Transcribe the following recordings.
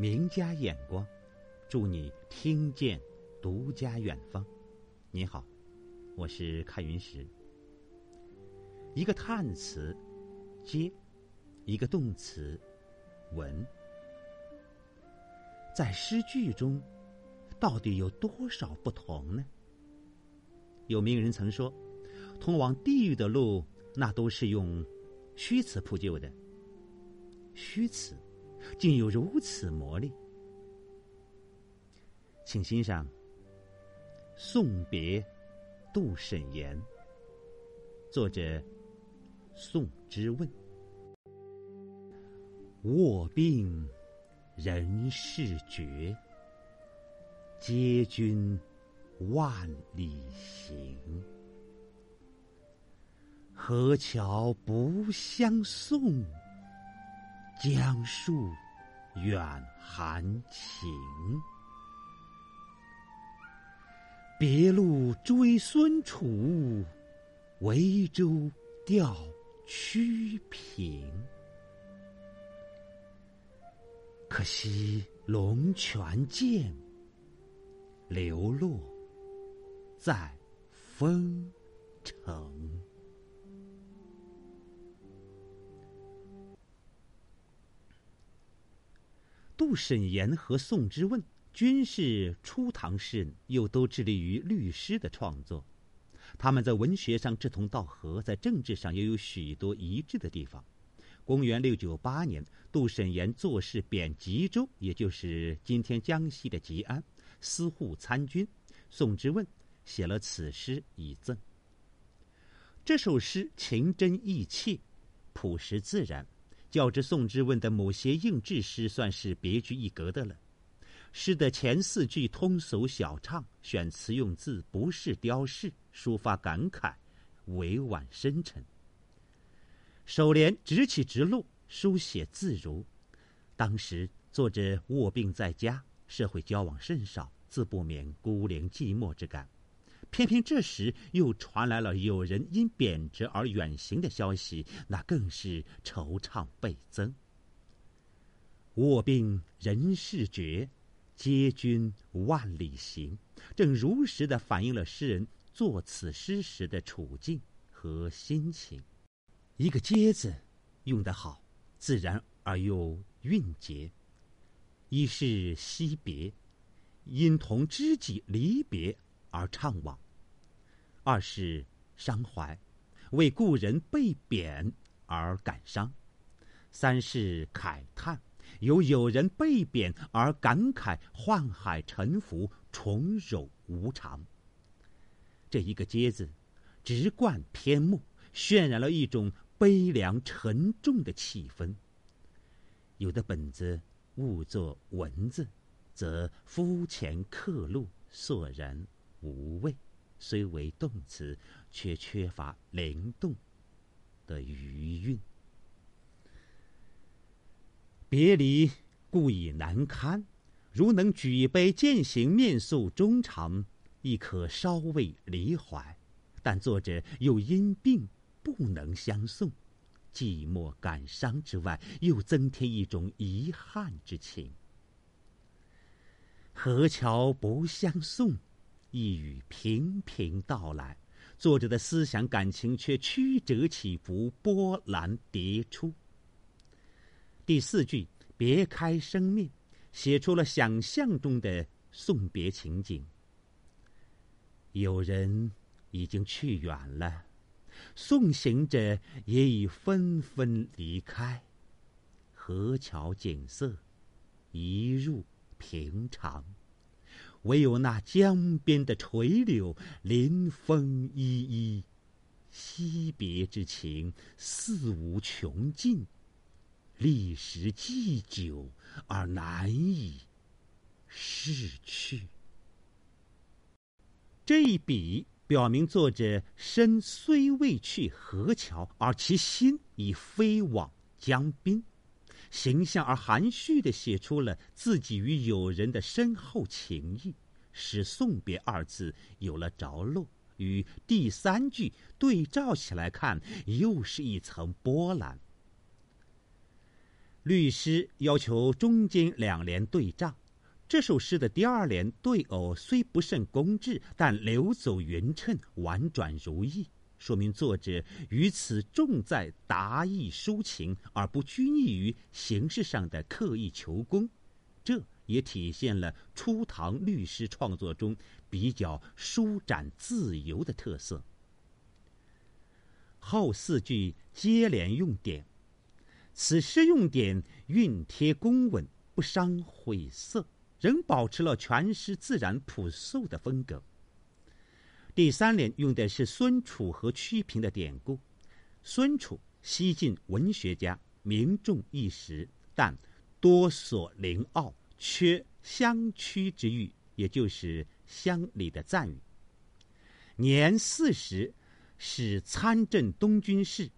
名家眼光，祝你听见独家远方。你好，我是开云石。一个叹词“接”，一个动词“闻”，在诗句中到底有多少不同呢？有名人曾说：“通往地狱的路，那都是用虚词铺就的。”虚词竟有如此魔力，请欣赏《送别杜审言》，作者宋之问。卧病人事绝，嗟君万里行。河桥不相送。江树远含情，别路追孙楚，为州钓曲平。可惜龙泉涧，流落在风城。杜审言和宋之问均是初唐诗人，又都致力于律诗的创作。他们在文学上志同道合，在政治上也有许多一致的地方。公元六九八年，杜审言作事贬吉州，也就是今天江西的吉安，司户参军。宋之问写了此诗以赠。这首诗情真意切，朴实自然。较之宋之问的某些应制诗，算是别具一格的了。诗的前四句通俗小畅，选词用字不是雕饰，抒发感慨，委婉深沉。首联直起直落，书写自如。当时作者卧病在家，社会交往甚少，自不免孤零寂寞之感。偏偏这时又传来了有人因贬谪而远行的消息，那更是惆怅倍增。卧病人事绝，嗟君万里行，正如实的反映了诗人作此诗时的处境和心情。一个“嗟”字用得好，自然而又韵结。一是惜别，因同知己离别。而怅惘；二是伤怀，为故人被贬而感伤；三是慨叹，由友人被贬而感慨宦海沉浮、重柔无常。这一个“嗟”字，直贯篇目，渲染了一种悲凉沉重的气氛。有的本子误作文字，则肤浅刻录，索然。无味，虽为动词，却缺乏灵动的余韵。别离故已难堪，如能举杯渐行面诉衷肠，亦可稍微离怀。但作者又因病不能相送，寂寞感伤之外，又增添一种遗憾之情。何桥不相送。一语频频道来，作者的思想感情却曲折起伏，波澜迭出。第四句别开生面，写出了想象中的送别情景。有人已经去远了，送行者也已纷纷离开，河桥景色一入平常。唯有那江边的垂柳临风依依，惜别之情似无穷尽，历时既久而难以逝去。这一笔表明，作者身虽未去河桥，而其心已飞往江滨。形象而含蓄的写出了自己与友人的深厚情谊，使“送别”二字有了着落。与第三句对照起来看，又是一层波澜。律师要求中间两联对仗。这首诗的第二联对偶虽不甚工致，但流走匀称，婉转如意，说明作者于此重在达意抒情，而不拘泥于形式上的刻意求工。这也体现了初唐律诗创作中比较舒展自由的特色。后四句接连用典，此诗用典熨贴工稳，不伤晦涩，仍保持了全诗自然朴素的风格。第三联用的是孙楚和屈平的典故。孙楚，西晋文学家，名重一时，但多所灵傲。缺相屈之誉，也就是乡里的赞誉。年四十，使参政东军事。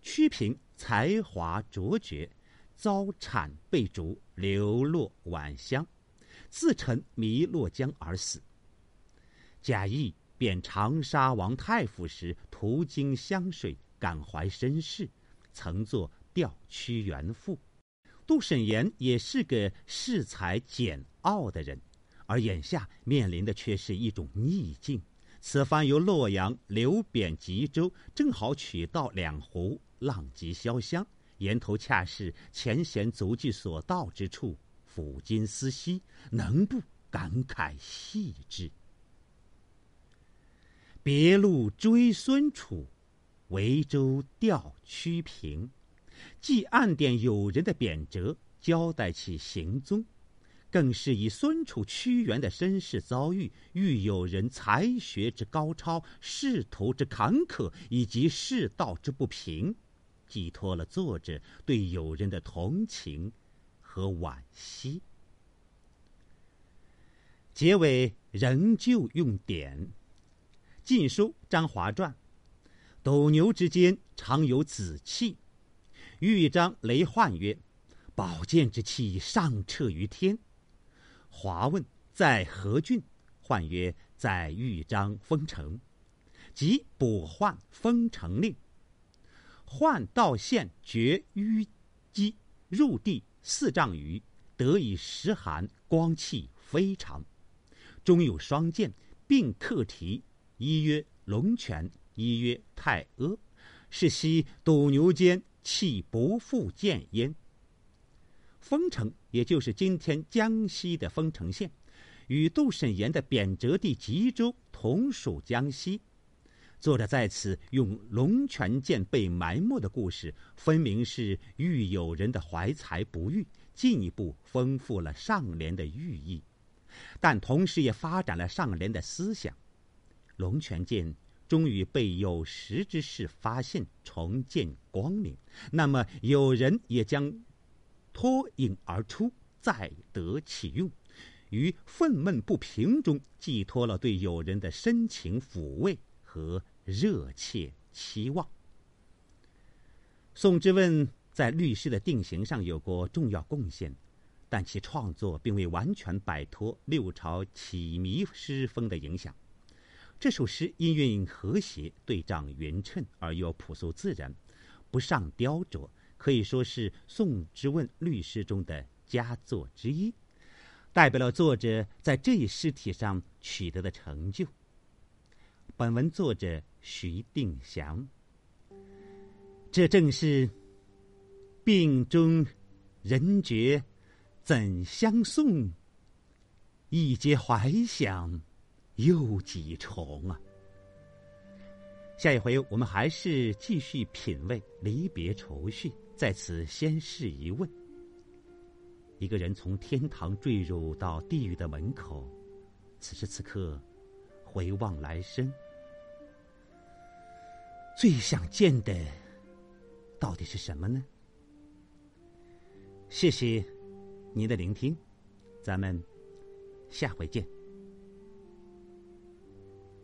屈平才华卓绝，遭产被逐，流落宛乡，自沉汨洛江而死。贾谊贬长沙王太傅时，途经湘水，感怀身世，曾作《吊屈原赋》。杜审言也是个恃才简傲的人，而眼下面临的却是一种逆境。此番由洛阳流贬吉州，正好取道两湖，浪迹潇湘，沿途恰是前贤足迹所到之处，抚今思昔，能不感慨系之？别路追孙楚，维州吊屈平。既暗点友人的贬谪，交代其行踪，更是以孙楚、屈原的身世遭遇，喻友人才学之高超、仕途之坎坷以及世道之不平，寄托了作者对友人的同情和惋惜。结尾仍旧用典，《晋书·张华传》：斗牛之间常有子气。豫章雷焕曰：“宝剑之气上彻于天。”华问在何郡？焕曰：“在豫章封城。”即补换封城令。换道县绝淤积，入地四丈余，得以食寒，光气非常。中有双剑，并刻题，一曰龙泉，一曰太阿，是昔斗牛间。气不复见焉。丰城，也就是今天江西的丰城县，与杜审言的贬谪地吉州同属江西。作者在此用龙泉剑被埋没的故事，分明是喻友人的怀才不遇，进一步丰富了上联的寓意，但同时也发展了上联的思想。龙泉剑。终于被有识之士发现，重见光明。那么有人也将脱颖而出，再得其用，于愤懑不平中寄托了对友人的深情抚慰和热切期望。宋之问在律诗的定型上有过重要贡献，但其创作并未完全摆脱六朝起靡诗风的影响。这首诗音韵和谐，对仗匀称，而又朴素自然，不上雕琢，可以说是宋之问律诗中的佳作之一，代表了作者在这一诗体上取得的成就。本文作者徐定祥。这正是病中人绝怎相送？一结怀想。又几重啊！下一回我们还是继续品味离别愁绪。在此先试一问：一个人从天堂坠入到地狱的门口，此时此刻回望来生，最想见的到底是什么呢？谢谢您的聆听，咱们下回见。